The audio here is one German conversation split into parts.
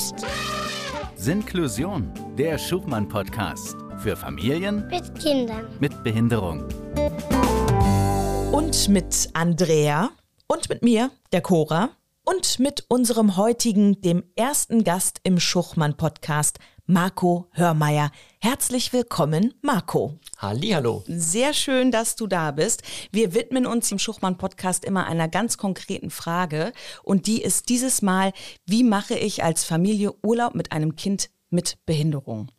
ist Sinklusion, der Schuchmann-Podcast für Familien mit Kindern. mit Behinderung. Und mit Andrea und mit mir, der Cora, und mit unserem heutigen, dem ersten Gast im Schuchmann-Podcast, Marco Hörmeier. Herzlich willkommen, Marco. Hallihallo. Sehr schön, dass du da bist. Wir widmen uns im Schuchmann-Podcast immer einer ganz konkreten Frage. Und die ist dieses Mal, wie mache ich als Familie Urlaub mit einem Kind mit Behinderung?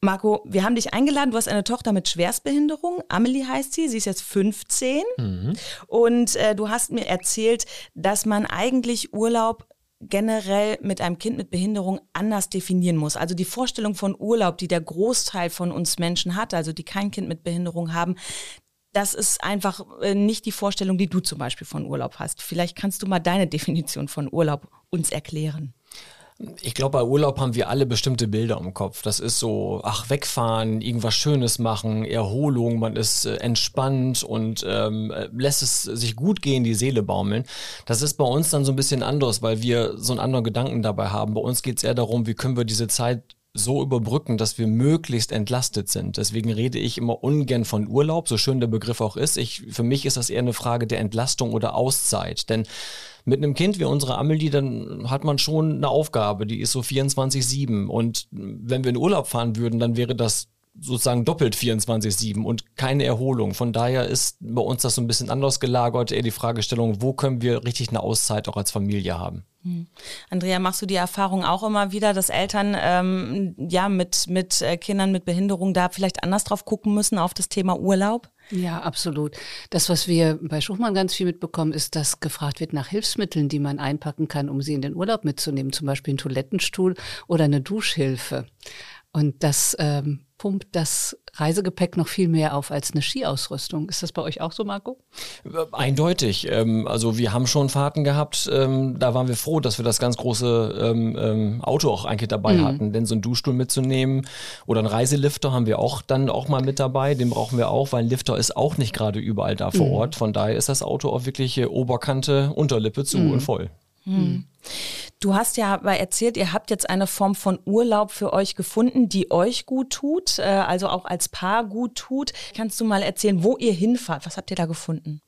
Marco, wir haben dich eingeladen. Du hast eine Tochter mit Schwerstbehinderung. Amelie heißt sie. Sie ist jetzt 15. Und äh, du hast mir erzählt, dass man eigentlich Urlaub generell mit einem Kind mit Behinderung anders definieren muss. Also die Vorstellung von Urlaub, die der Großteil von uns Menschen hat, also die kein Kind mit Behinderung haben, das ist einfach äh, nicht die Vorstellung, die du zum Beispiel von Urlaub hast. Vielleicht kannst du mal deine Definition von Urlaub uns erklären. Ich glaube, bei Urlaub haben wir alle bestimmte Bilder im Kopf. Das ist so, ach, wegfahren, irgendwas Schönes machen, Erholung, man ist äh, entspannt und ähm, äh, lässt es sich gut gehen, die Seele baumeln. Das ist bei uns dann so ein bisschen anders, weil wir so einen anderen Gedanken dabei haben. Bei uns geht es eher darum, wie können wir diese Zeit so überbrücken, dass wir möglichst entlastet sind. Deswegen rede ich immer ungern von Urlaub, so schön der Begriff auch ist. Ich, für mich ist das eher eine Frage der Entlastung oder Auszeit. Denn mit einem Kind wie unsere Amelie, dann hat man schon eine Aufgabe, die ist so 24-7. Und wenn wir in Urlaub fahren würden, dann wäre das sozusagen doppelt 24-7 und keine Erholung. Von daher ist bei uns das so ein bisschen anders gelagert, eher die Fragestellung, wo können wir richtig eine Auszeit auch als Familie haben. Andrea, machst du die Erfahrung auch immer wieder, dass Eltern ähm, ja mit, mit äh, Kindern mit Behinderung da vielleicht anders drauf gucken müssen auf das Thema Urlaub? Ja, absolut. Das, was wir bei Schuchmann ganz viel mitbekommen, ist, dass gefragt wird nach Hilfsmitteln, die man einpacken kann, um sie in den Urlaub mitzunehmen, zum Beispiel einen Toilettenstuhl oder eine Duschhilfe. Und das ähm, pumpt das Reisegepäck noch viel mehr auf als eine Skiausrüstung. Ist das bei euch auch so, Marco? Eindeutig. Ähm, also wir haben schon Fahrten gehabt, ähm, da waren wir froh, dass wir das ganz große ähm, Auto auch eigentlich dabei Mhm. hatten. Denn so einen Duschstuhl mitzunehmen oder einen Reiselifter haben wir auch dann auch mal mit dabei. Den brauchen wir auch, weil ein Lifter ist auch nicht gerade überall da Mhm. vor Ort. Von daher ist das Auto auch wirklich äh, Oberkante, Unterlippe zu Mhm. und voll. Du hast ja aber erzählt, ihr habt jetzt eine Form von Urlaub für euch gefunden, die euch gut tut, äh, also auch als Paar gut tut. Kannst du mal erzählen, wo ihr hinfahrt? Was habt ihr da gefunden?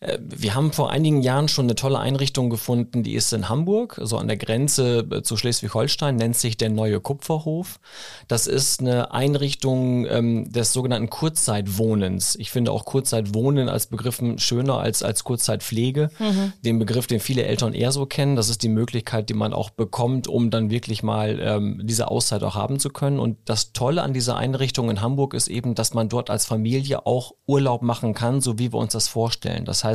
Äh, Wir haben vor einigen Jahren schon eine tolle Einrichtung gefunden, die ist in Hamburg, so an der Grenze äh, zu Schleswig-Holstein, nennt sich der Neue Kupferhof. Das ist eine Einrichtung ähm, des sogenannten Kurzzeitwohnens. Ich finde auch Kurzzeitwohnen als Begriff schöner als, als Kurzzeitpflege. Den Begriff, den viele Eltern eher so kennen. Das ist die Möglichkeit, die man auch bekommt, um dann wirklich mal ähm, diese Auszeit auch haben zu können. Und das Tolle an dieser Einrichtung in Hamburg ist eben, dass man dort als Familie auch Urlaub machen kann, so wie wir uns das vorstellen. Das heißt,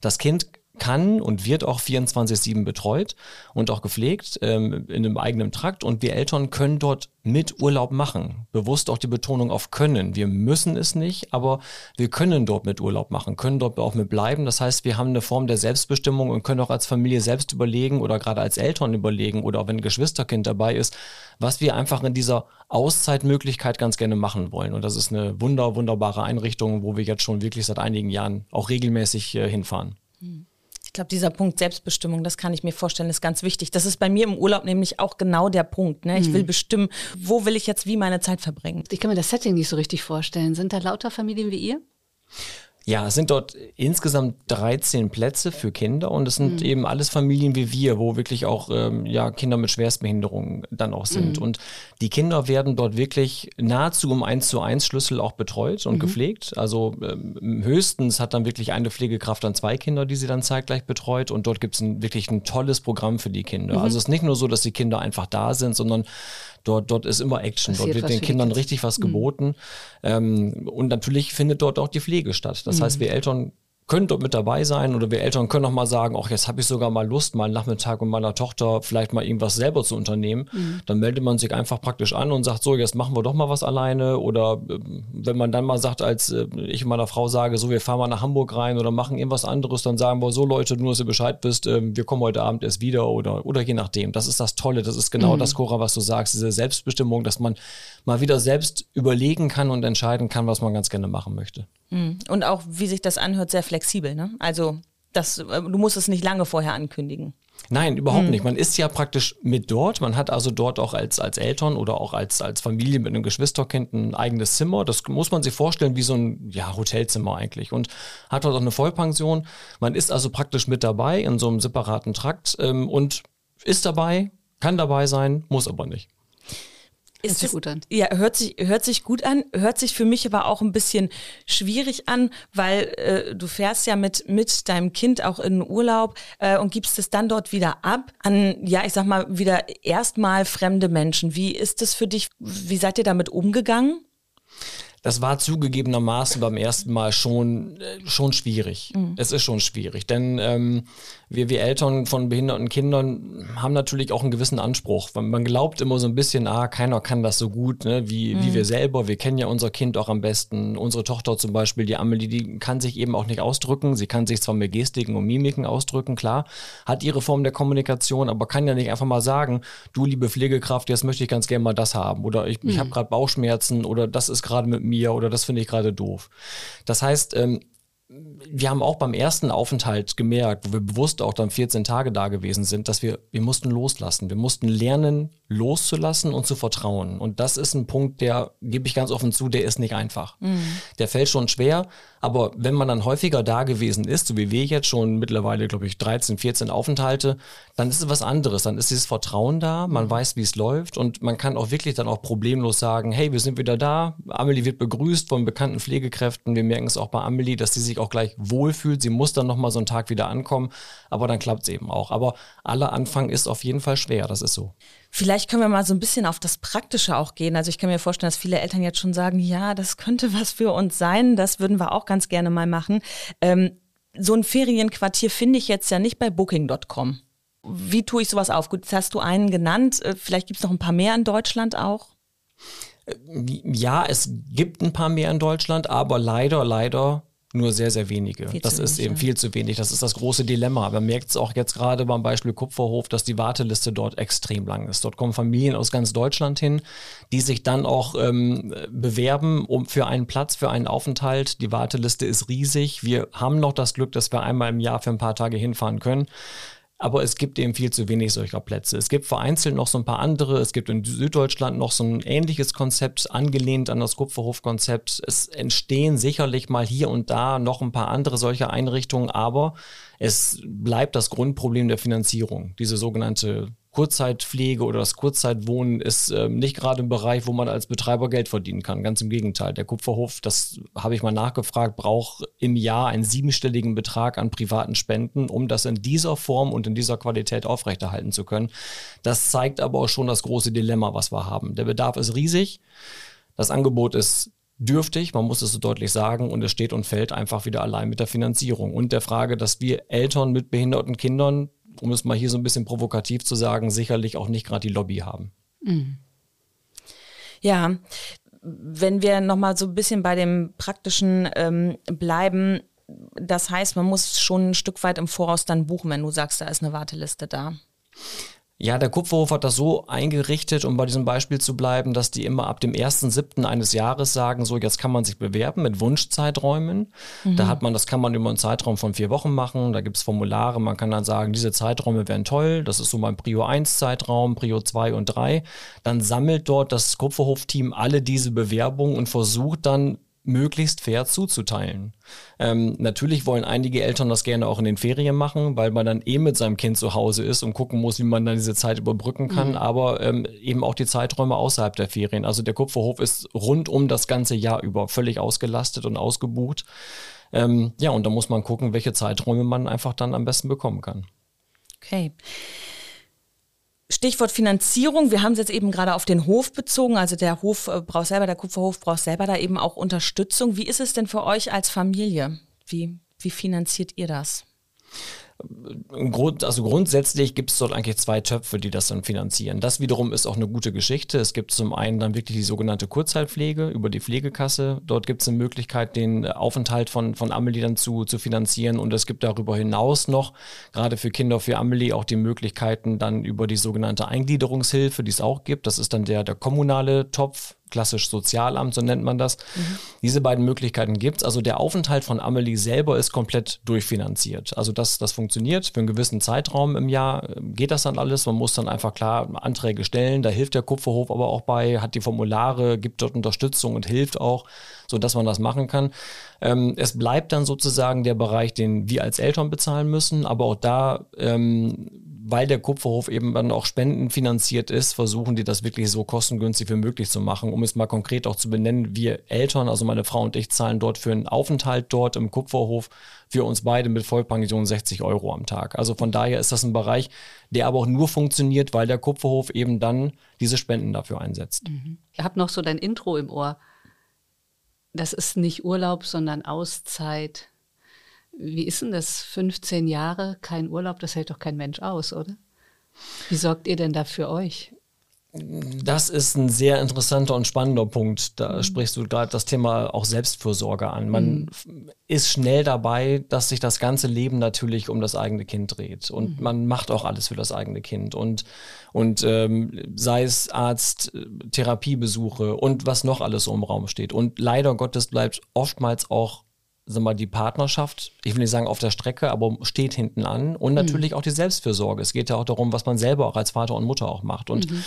das Kind kann und wird auch 24-7 betreut und auch gepflegt ähm, in einem eigenen Trakt und wir Eltern können dort mit Urlaub machen. Bewusst auch die Betonung auf können. Wir müssen es nicht, aber wir können dort mit Urlaub machen, können dort auch mit bleiben. Das heißt, wir haben eine Form der Selbstbestimmung und können auch als Familie selbst überlegen oder gerade als Eltern überlegen oder auch wenn ein Geschwisterkind dabei ist, was wir einfach in dieser Auszeitmöglichkeit ganz gerne machen wollen. Und das ist eine wunder, wunderbare Einrichtung, wo wir jetzt schon wirklich seit einigen Jahren auch regelmäßig äh, hinfahren. Ich glaube, dieser Punkt Selbstbestimmung, das kann ich mir vorstellen, ist ganz wichtig. Das ist bei mir im Urlaub nämlich auch genau der Punkt. Ne? Ich will bestimmen, wo will ich jetzt wie meine Zeit verbringen. Ich kann mir das Setting nicht so richtig vorstellen. Sind da lauter Familien wie ihr? Ja, es sind dort insgesamt 13 Plätze für Kinder und es sind eben alles Familien wie wir, wo wirklich auch ähm, ja, Kinder mit Schwerstbehinderungen dann auch sind. Und die Kinder werden dort wirklich nahezu im 1 zu 1 Schlüssel auch betreut und gepflegt. Also ähm, höchstens hat dann wirklich eine Pflegekraft dann zwei Kinder, die sie dann zeitgleich betreut und dort gibt es wirklich ein tolles Programm für die Kinder. Also es ist nicht nur so, dass die Kinder einfach da sind, sondern dort, dort ist immer Action. Passiert dort wird den Kindern richtig was geboten. Ähm, und natürlich findet dort auch die Pflege statt. Das heißt, wir Eltern können dort mit dabei sein oder wir Eltern können auch mal sagen, ach, jetzt habe ich sogar mal Lust, mal einen Nachmittag mit meiner Tochter vielleicht mal irgendwas selber zu unternehmen. Dann meldet man sich einfach praktisch an und sagt, so, jetzt machen wir doch mal was alleine. Oder ähm, wenn man dann mal sagt, als äh, ich meiner Frau sage, so, wir fahren mal nach Hamburg rein oder machen irgendwas anderes, dann sagen wir, so Leute, nur dass ihr Bescheid wisst, ähm, wir kommen heute Abend erst wieder oder, oder je nachdem. Das ist das Tolle, das ist genau das, Cora, was du sagst, diese Selbstbestimmung, dass man mal wieder selbst überlegen kann und entscheiden kann, was man ganz gerne machen möchte. Und auch, wie sich das anhört, sehr flexibel. Ne? Also das, äh, du musst es nicht lange vorher ankündigen. Nein, überhaupt hm. nicht. Man ist ja praktisch mit dort. Man hat also dort auch als, als Eltern oder auch als, als Familie mit einem Geschwisterkind ein eigenes Zimmer. Das muss man sich vorstellen wie so ein ja, Hotelzimmer eigentlich. Und hat dort auch eine Vollpension. Man ist also praktisch mit dabei in so einem separaten Trakt ähm, und ist dabei, kann dabei sein, muss aber nicht. Ist hört sich gut an. Ja, hört sich, hört sich gut an, hört sich für mich aber auch ein bisschen schwierig an, weil äh, du fährst ja mit, mit deinem Kind auch in den Urlaub äh, und gibst es dann dort wieder ab an, ja, ich sag mal, wieder erstmal fremde Menschen. Wie ist das für dich? Wie seid ihr damit umgegangen? das war zugegebenermaßen beim ersten Mal schon, äh, schon schwierig. Mhm. Es ist schon schwierig, denn ähm, wir, wir Eltern von behinderten Kindern haben natürlich auch einen gewissen Anspruch. Man glaubt immer so ein bisschen, ah, keiner kann das so gut ne, wie, mhm. wie wir selber. Wir kennen ja unser Kind auch am besten. Unsere Tochter zum Beispiel, die Amelie, die kann sich eben auch nicht ausdrücken. Sie kann sich zwar mit Gestiken und Mimiken ausdrücken, klar, hat ihre Form der Kommunikation, aber kann ja nicht einfach mal sagen, du liebe Pflegekraft, jetzt möchte ich ganz gerne mal das haben. Oder ich, mhm. ich habe gerade Bauchschmerzen oder das ist gerade mit mir oder das finde ich gerade doof. Das heißt, ähm, wir haben auch beim ersten Aufenthalt gemerkt, wo wir bewusst auch dann 14 Tage da gewesen sind, dass wir, wir mussten loslassen. Wir mussten lernen, loszulassen und zu vertrauen. Und das ist ein Punkt, der, gebe ich ganz offen zu, der ist nicht einfach. Mhm. Der fällt schon schwer, aber wenn man dann häufiger da gewesen ist, so wie wir jetzt schon mittlerweile, glaube ich, 13, 14 Aufenthalte, dann ist es was anderes. Dann ist dieses Vertrauen da, man mhm. weiß, wie es läuft und man kann auch wirklich dann auch problemlos sagen, hey, wir sind wieder da. Amelie wird begrüßt von bekannten Pflegekräften. Wir merken es auch bei Amelie, dass sie sich auch gleich wohlfühlt. Sie muss dann nochmal so einen Tag wieder ankommen, aber dann klappt es eben auch. Aber aller Anfang ist auf jeden Fall schwer, das ist so. Vielleicht können wir mal so ein bisschen auf das Praktische auch gehen. Also ich kann mir vorstellen, dass viele Eltern jetzt schon sagen, ja, das könnte was für uns sein. Das würden wir auch ganz gerne mal machen. Ähm, so ein Ferienquartier finde ich jetzt ja nicht bei Booking.com. Wie tue ich sowas auf? Gut, jetzt hast du einen genannt. Äh, vielleicht gibt es noch ein paar mehr in Deutschland auch. Äh, ja, es gibt ein paar mehr in Deutschland, aber leider, leider nur sehr, sehr wenige. Viel das ist wenig, eben ja. viel zu wenig. Das ist das große Dilemma. Man merkt es auch jetzt gerade beim Beispiel Kupferhof, dass die Warteliste dort extrem lang ist. Dort kommen Familien aus ganz Deutschland hin, die sich dann auch ähm, bewerben um für einen Platz, für einen Aufenthalt. Die Warteliste ist riesig. Wir haben noch das Glück, dass wir einmal im Jahr für ein paar Tage hinfahren können. Aber es gibt eben viel zu wenig solcher Plätze. Es gibt vereinzelt noch so ein paar andere. Es gibt in Süddeutschland noch so ein ähnliches Konzept, angelehnt an das Kupferhof-Konzept. Es entstehen sicherlich mal hier und da noch ein paar andere solche Einrichtungen, aber es bleibt das Grundproblem der Finanzierung. Diese sogenannte Kurzzeitpflege oder das Kurzzeitwohnen ist äh, nicht gerade ein Bereich, wo man als Betreiber Geld verdienen kann. Ganz im Gegenteil. Der Kupferhof, das habe ich mal nachgefragt, braucht im Jahr einen siebenstelligen Betrag an privaten Spenden, um das in dieser Form und in dieser Qualität aufrechterhalten zu können. Das zeigt aber auch schon das große Dilemma, was wir haben. Der Bedarf ist riesig. Das Angebot ist dürftig, man muss es so deutlich sagen, und es steht und fällt einfach wieder allein mit der Finanzierung und der Frage, dass wir Eltern mit behinderten Kindern um es mal hier so ein bisschen provokativ zu sagen, sicherlich auch nicht gerade die Lobby haben. Mhm. Ja, wenn wir nochmal so ein bisschen bei dem Praktischen ähm, bleiben, das heißt, man muss schon ein Stück weit im Voraus dann buchen, wenn du sagst, da ist eine Warteliste da. Ja, der Kupferhof hat das so eingerichtet, um bei diesem Beispiel zu bleiben, dass die immer ab dem 1.7. eines Jahres sagen, so jetzt kann man sich bewerben mit Wunschzeiträumen. Mhm. Da hat man, das kann man über einen Zeitraum von vier Wochen machen. Da gibt's Formulare, man kann dann sagen, diese Zeiträume wären toll. Das ist so mein Prio 1 Zeitraum, Prio 2 und 3. Dann sammelt dort das Kupferhof-Team alle diese Bewerbungen und versucht dann möglichst fair zuzuteilen. Ähm, natürlich wollen einige Eltern das gerne auch in den Ferien machen, weil man dann eh mit seinem Kind zu Hause ist und gucken muss, wie man dann diese Zeit überbrücken kann, mhm. aber ähm, eben auch die Zeiträume außerhalb der Ferien. Also der Kupferhof ist rund um das ganze Jahr über völlig ausgelastet und ausgebucht. Ähm, ja, und da muss man gucken, welche Zeiträume man einfach dann am besten bekommen kann. Okay. Stichwort Finanzierung. Wir haben es jetzt eben gerade auf den Hof bezogen. Also der Hof äh, braucht selber, der Kupferhof braucht selber da eben auch Unterstützung. Wie ist es denn für euch als Familie? Wie, wie finanziert ihr das? Grund, also grundsätzlich gibt es dort eigentlich zwei Töpfe, die das dann finanzieren. Das wiederum ist auch eine gute Geschichte. Es gibt zum einen dann wirklich die sogenannte Kurzzeitpflege über die Pflegekasse. Dort gibt es eine Möglichkeit, den Aufenthalt von, von Amelie dann zu, zu finanzieren. Und es gibt darüber hinaus noch, gerade für Kinder für Amelie, auch die Möglichkeiten dann über die sogenannte Eingliederungshilfe, die es auch gibt. Das ist dann der, der kommunale Topf klassisch Sozialamt, so nennt man das. Mhm. Diese beiden Möglichkeiten gibt's. Also der Aufenthalt von Amelie selber ist komplett durchfinanziert. Also das, das funktioniert. Für einen gewissen Zeitraum im Jahr äh, geht das dann alles. Man muss dann einfach klar Anträge stellen. Da hilft der Kupferhof aber auch bei, hat die Formulare, gibt dort Unterstützung und hilft auch, so dass man das machen kann. Ähm, es bleibt dann sozusagen der Bereich, den wir als Eltern bezahlen müssen. Aber auch da ähm, weil der Kupferhof eben dann auch spendenfinanziert ist, versuchen die das wirklich so kostengünstig wie möglich zu machen. Um es mal konkret auch zu benennen, wir Eltern, also meine Frau und ich, zahlen dort für einen Aufenthalt dort im Kupferhof für uns beide mit Vollpension 60 Euro am Tag. Also von daher ist das ein Bereich, der aber auch nur funktioniert, weil der Kupferhof eben dann diese Spenden dafür einsetzt. Mhm. Ich habe noch so dein Intro im Ohr. Das ist nicht Urlaub, sondern Auszeit. Wie ist denn das? 15 Jahre, kein Urlaub, das hält doch kein Mensch aus, oder? Wie sorgt ihr denn da für euch? Das ist ein sehr interessanter und spannender Punkt. Da mhm. sprichst du gerade das Thema auch Selbstfürsorge an. Man mhm. ist schnell dabei, dass sich das ganze Leben natürlich um das eigene Kind dreht. Und mhm. man macht auch alles für das eigene Kind. Und, und ähm, sei es Arzt, Therapiebesuche und was noch alles so im Raum steht. Und leider Gottes bleibt oftmals auch sag mal, die Partnerschaft, ich will nicht sagen auf der Strecke, aber steht hinten an. Und natürlich mhm. auch die Selbstfürsorge. Es geht ja auch darum, was man selber auch als Vater und Mutter auch macht. Und mhm.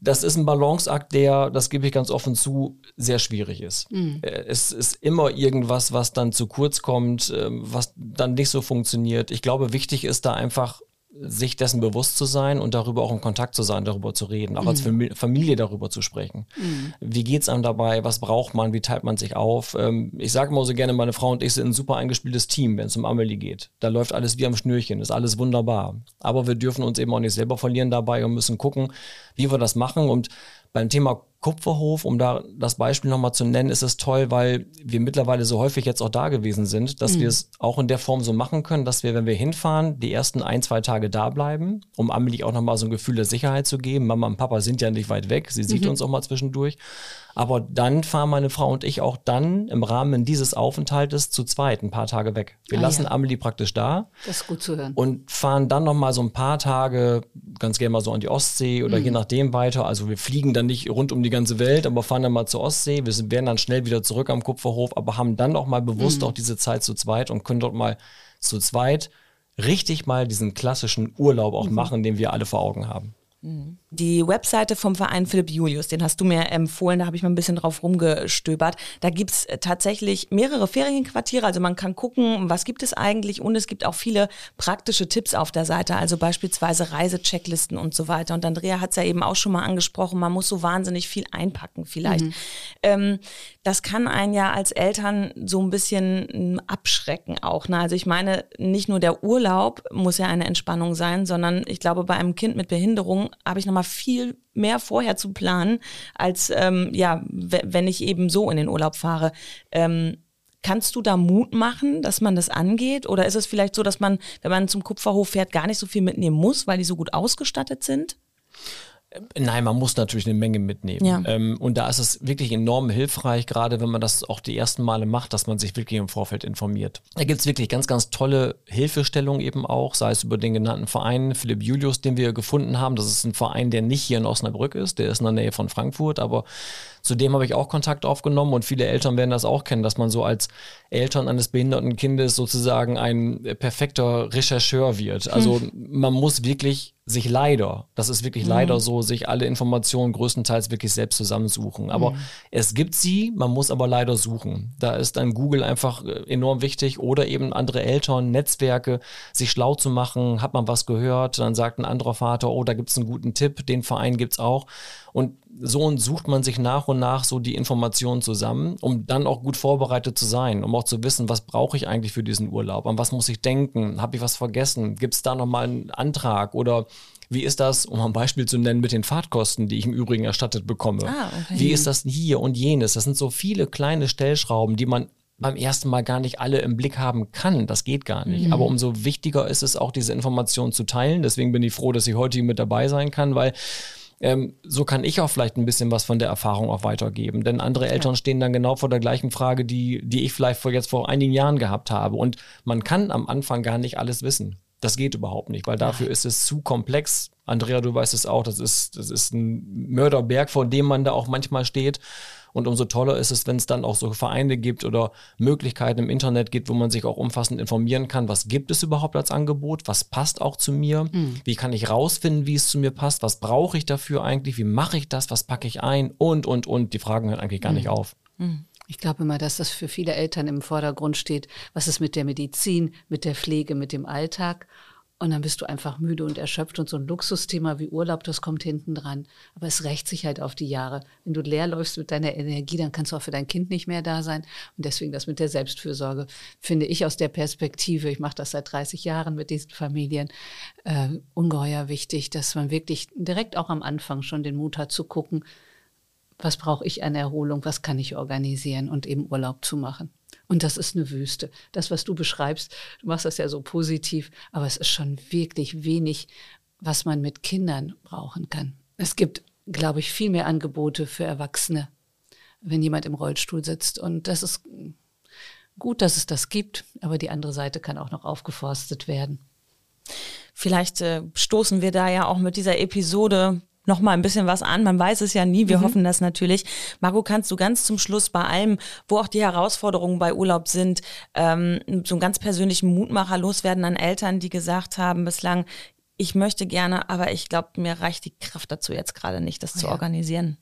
das ist ein Balanceakt, der, das gebe ich ganz offen zu, sehr schwierig ist. Mhm. Äh, es ist immer irgendwas, was dann zu kurz kommt, ähm, was dann nicht so funktioniert. Ich glaube, wichtig ist da einfach sich dessen bewusst zu sein und darüber auch in Kontakt zu sein, darüber zu reden, auch mhm. als Familie darüber zu sprechen. Mhm. Wie geht's einem dabei? Was braucht man? Wie teilt man sich auf? Ähm, ich sage immer so gerne, meine Frau und ich sind ein super eingespieltes Team, wenn es um Amelie geht. Da läuft alles wie am Schnürchen, ist alles wunderbar. Aber wir dürfen uns eben auch nicht selber verlieren dabei und müssen gucken, wie wir das machen. Und beim Thema Kupferhof, um da das Beispiel nochmal zu nennen, ist es toll, weil wir mittlerweile so häufig jetzt auch da gewesen sind, dass mhm. wir es auch in der Form so machen können, dass wir, wenn wir hinfahren, die ersten ein, zwei Tage da bleiben, um Amelie auch nochmal so ein Gefühl der Sicherheit zu geben. Mama und Papa sind ja nicht weit weg, sie sieht mhm. uns auch mal zwischendurch. Aber dann fahren meine Frau und ich auch dann im Rahmen dieses Aufenthaltes zu zweit ein paar Tage weg. Wir ah, lassen ja. Amelie praktisch da. Das ist gut zu hören. Und fahren dann nochmal so ein paar Tage, ganz gerne mal so an die Ostsee oder mhm. je nachdem weiter. Also wir fliegen dann nicht rund um die ganze Welt, aber fahren dann mal zur Ostsee. Wir sind, werden dann schnell wieder zurück am Kupferhof, aber haben dann auch mal bewusst mhm. auch diese Zeit zu zweit und können dort mal zu zweit richtig mal diesen klassischen Urlaub auch mhm. machen, den wir alle vor Augen haben. Die Webseite vom Verein Philipp Julius, den hast du mir empfohlen, da habe ich mal ein bisschen drauf rumgestöbert. Da gibt's äh, tatsächlich mehrere Ferienquartiere, also man kann gucken, was gibt es eigentlich und es gibt auch viele praktische Tipps auf der Seite, also beispielsweise Reisechecklisten und so weiter. Und Andrea hat es ja eben auch schon mal angesprochen, man muss so wahnsinnig viel einpacken vielleicht. Mhm. Ähm, das kann einen ja als Eltern so ein bisschen hm, abschrecken auch. Ne? Also ich meine, nicht nur der Urlaub muss ja eine Entspannung sein, sondern ich glaube, bei einem Kind mit Behinderung habe ich nochmal viel mehr vorher zu planen, als ähm, ja, wenn ich eben so in den Urlaub fahre. Ähm, Kannst du da Mut machen, dass man das angeht? Oder ist es vielleicht so, dass man, wenn man zum Kupferhof fährt, gar nicht so viel mitnehmen muss, weil die so gut ausgestattet sind? Nein, man muss natürlich eine Menge mitnehmen. Ja. Ähm, und da ist es wirklich enorm hilfreich, gerade wenn man das auch die ersten Male macht, dass man sich wirklich im Vorfeld informiert. Da gibt es wirklich ganz, ganz tolle Hilfestellungen eben auch, sei es über den genannten Verein Philipp Julius, den wir gefunden haben. Das ist ein Verein, der nicht hier in Osnabrück ist, der ist in der Nähe von Frankfurt, aber Zudem habe ich auch Kontakt aufgenommen und viele Eltern werden das auch kennen, dass man so als Eltern eines behinderten Kindes sozusagen ein perfekter Rechercheur wird. Also hm. man muss wirklich sich leider, das ist wirklich mhm. leider so, sich alle Informationen größtenteils wirklich selbst zusammensuchen. Aber mhm. es gibt sie, man muss aber leider suchen. Da ist dann Google einfach äh, enorm wichtig oder eben andere Eltern, Netzwerke, sich schlau zu machen. Hat man was gehört, dann sagt ein anderer Vater, oh, da gibt es einen guten Tipp, den Verein gibt es auch. Und so sucht man sich nach und nach so die Informationen zusammen, um dann auch gut vorbereitet zu sein, um auch zu wissen, was brauche ich eigentlich für diesen Urlaub, an was muss ich denken, habe ich was vergessen, gibt es da nochmal einen Antrag oder wie ist das, um ein Beispiel zu nennen, mit den Fahrtkosten, die ich im Übrigen erstattet bekomme? Ah, okay. Wie ist das hier und jenes? Das sind so viele kleine Stellschrauben, die man beim ersten Mal gar nicht alle im Blick haben kann. Das geht gar nicht. Mhm. Aber umso wichtiger ist es auch, diese Informationen zu teilen. Deswegen bin ich froh, dass ich heute hier mit dabei sein kann, weil ähm, so kann ich auch vielleicht ein bisschen was von der Erfahrung auch weitergeben. Denn andere Eltern stehen dann genau vor der gleichen Frage, die, die ich vielleicht vor jetzt vor einigen Jahren gehabt habe. Und man kann am Anfang gar nicht alles wissen. Das geht überhaupt nicht, weil dafür ist es zu komplex. Andrea, du weißt es auch, das ist, das ist ein Mörderberg, vor dem man da auch manchmal steht. Und umso toller ist es, wenn es dann auch so Vereine gibt oder Möglichkeiten im Internet gibt, wo man sich auch umfassend informieren kann, was gibt es überhaupt als Angebot, was passt auch zu mir, mhm. wie kann ich rausfinden, wie es zu mir passt, was brauche ich dafür eigentlich, wie mache ich das, was packe ich ein und, und, und. Die Fragen hören eigentlich gar mhm. nicht auf. Mhm. Ich glaube immer, dass das für viele Eltern im Vordergrund steht. Was ist mit der Medizin, mit der Pflege, mit dem Alltag? Und dann bist du einfach müde und erschöpft und so ein Luxusthema wie Urlaub, das kommt hinten dran. Aber es rächt sich halt auf die Jahre. Wenn du leer läufst mit deiner Energie, dann kannst du auch für dein Kind nicht mehr da sein. Und deswegen das mit der Selbstfürsorge finde ich aus der Perspektive, ich mache das seit 30 Jahren mit diesen Familien, äh, ungeheuer wichtig, dass man wirklich direkt auch am Anfang schon den Mut hat zu gucken, was brauche ich an Erholung, was kann ich organisieren und eben Urlaub zu machen. Und das ist eine Wüste. Das, was du beschreibst, du machst das ja so positiv, aber es ist schon wirklich wenig, was man mit Kindern brauchen kann. Es gibt, glaube ich, viel mehr Angebote für Erwachsene, wenn jemand im Rollstuhl sitzt. Und das ist gut, dass es das gibt, aber die andere Seite kann auch noch aufgeforstet werden. Vielleicht äh, stoßen wir da ja auch mit dieser Episode noch mal ein bisschen was an. Man weiß es ja nie. Wir mhm. hoffen das natürlich. Marco, kannst du ganz zum Schluss bei allem, wo auch die Herausforderungen bei Urlaub sind, ähm, so einen ganz persönlichen Mutmacher loswerden an Eltern, die gesagt haben bislang, ich möchte gerne, aber ich glaube, mir reicht die Kraft dazu jetzt gerade nicht, das oh, zu ja. organisieren.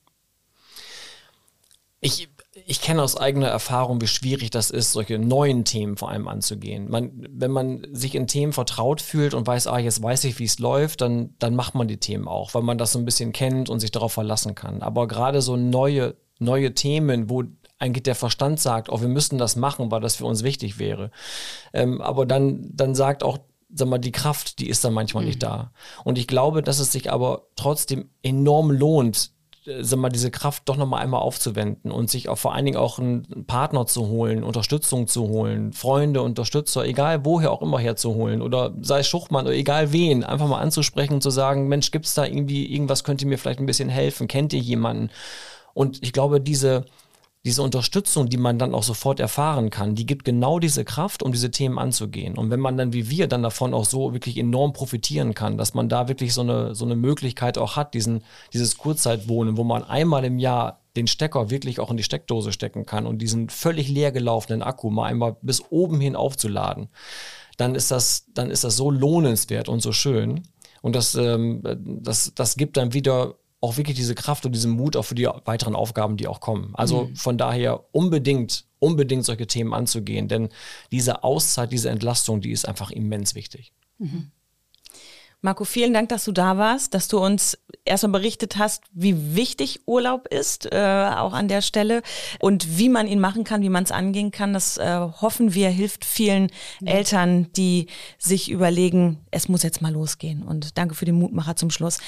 Ich ich kenne aus eigener Erfahrung, wie schwierig das ist, solche neuen Themen vor allem anzugehen. Man, wenn man sich in Themen vertraut fühlt und weiß, ah, jetzt weiß ich, wie es läuft, dann, dann macht man die Themen auch, weil man das so ein bisschen kennt und sich darauf verlassen kann. Aber gerade so neue, neue Themen, wo eigentlich der Verstand sagt, oh, wir müssen das machen, weil das für uns wichtig wäre. Ähm, aber dann, dann sagt auch sag mal, die Kraft, die ist dann manchmal mhm. nicht da. Und ich glaube, dass es sich aber trotzdem enorm lohnt, sag mal, diese Kraft doch nochmal einmal aufzuwenden und sich auch vor allen Dingen auch einen Partner zu holen, Unterstützung zu holen, Freunde, Unterstützer, egal woher auch immer herzuholen oder sei es Schuchmann oder egal wen, einfach mal anzusprechen und zu sagen, Mensch, gibt's da irgendwie irgendwas, könnt ihr mir vielleicht ein bisschen helfen, kennt ihr jemanden? Und ich glaube, diese, diese Unterstützung, die man dann auch sofort erfahren kann, die gibt genau diese Kraft, um diese Themen anzugehen. Und wenn man dann wie wir dann davon auch so wirklich enorm profitieren kann, dass man da wirklich so eine, so eine Möglichkeit auch hat, diesen, dieses Kurzzeitwohnen, wo man einmal im Jahr den Stecker wirklich auch in die Steckdose stecken kann und diesen völlig leer gelaufenen Akku mal einmal bis oben hin aufzuladen, dann ist das, dann ist das so lohnenswert und so schön. Und das, ähm, das, das gibt dann wieder auch wirklich diese Kraft und diesen Mut auch für die weiteren Aufgaben, die auch kommen. Also mhm. von daher unbedingt, unbedingt solche Themen anzugehen, denn diese Auszeit, diese Entlastung, die ist einfach immens wichtig. Mhm. Marco, vielen Dank, dass du da warst, dass du uns erstmal berichtet hast, wie wichtig Urlaub ist, äh, auch an der Stelle und wie man ihn machen kann, wie man es angehen kann. Das äh, hoffen wir hilft vielen ja. Eltern, die sich überlegen, es muss jetzt mal losgehen. Und danke für den Mutmacher zum Schluss.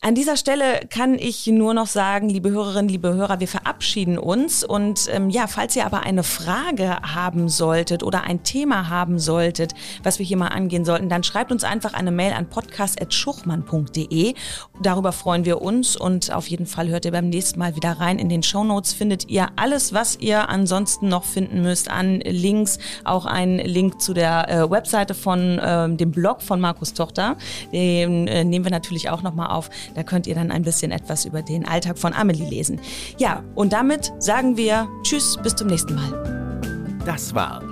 An dieser Stelle kann ich nur noch sagen, liebe Hörerinnen, liebe Hörer, wir verabschieden uns. Und ähm, ja, falls ihr aber eine Frage haben solltet oder ein Thema haben solltet, was wir hier mal angehen sollten, dann schreibt uns einfach eine Mail an podcast podcast.schuchmann.de. Darüber freuen wir uns und auf jeden Fall hört ihr beim nächsten Mal wieder rein. In den Shownotes findet ihr alles, was ihr ansonsten noch finden müsst an Links. Auch ein Link zu der äh, Webseite von äh, dem Blog von Markus Tochter. Den äh, nehmen wir natürlich auch nochmal auf. Da könnt ihr dann ein bisschen etwas über den Alltag von Amelie lesen. Ja, und damit sagen wir Tschüss, bis zum nächsten Mal. Das war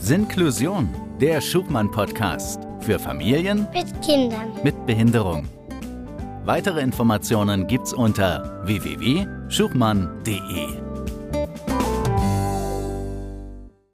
Sinklusion, der Schubmann-Podcast. Für Familien mit Kindern mit Behinderung. Weitere Informationen gibt's unter www.schubmann.de.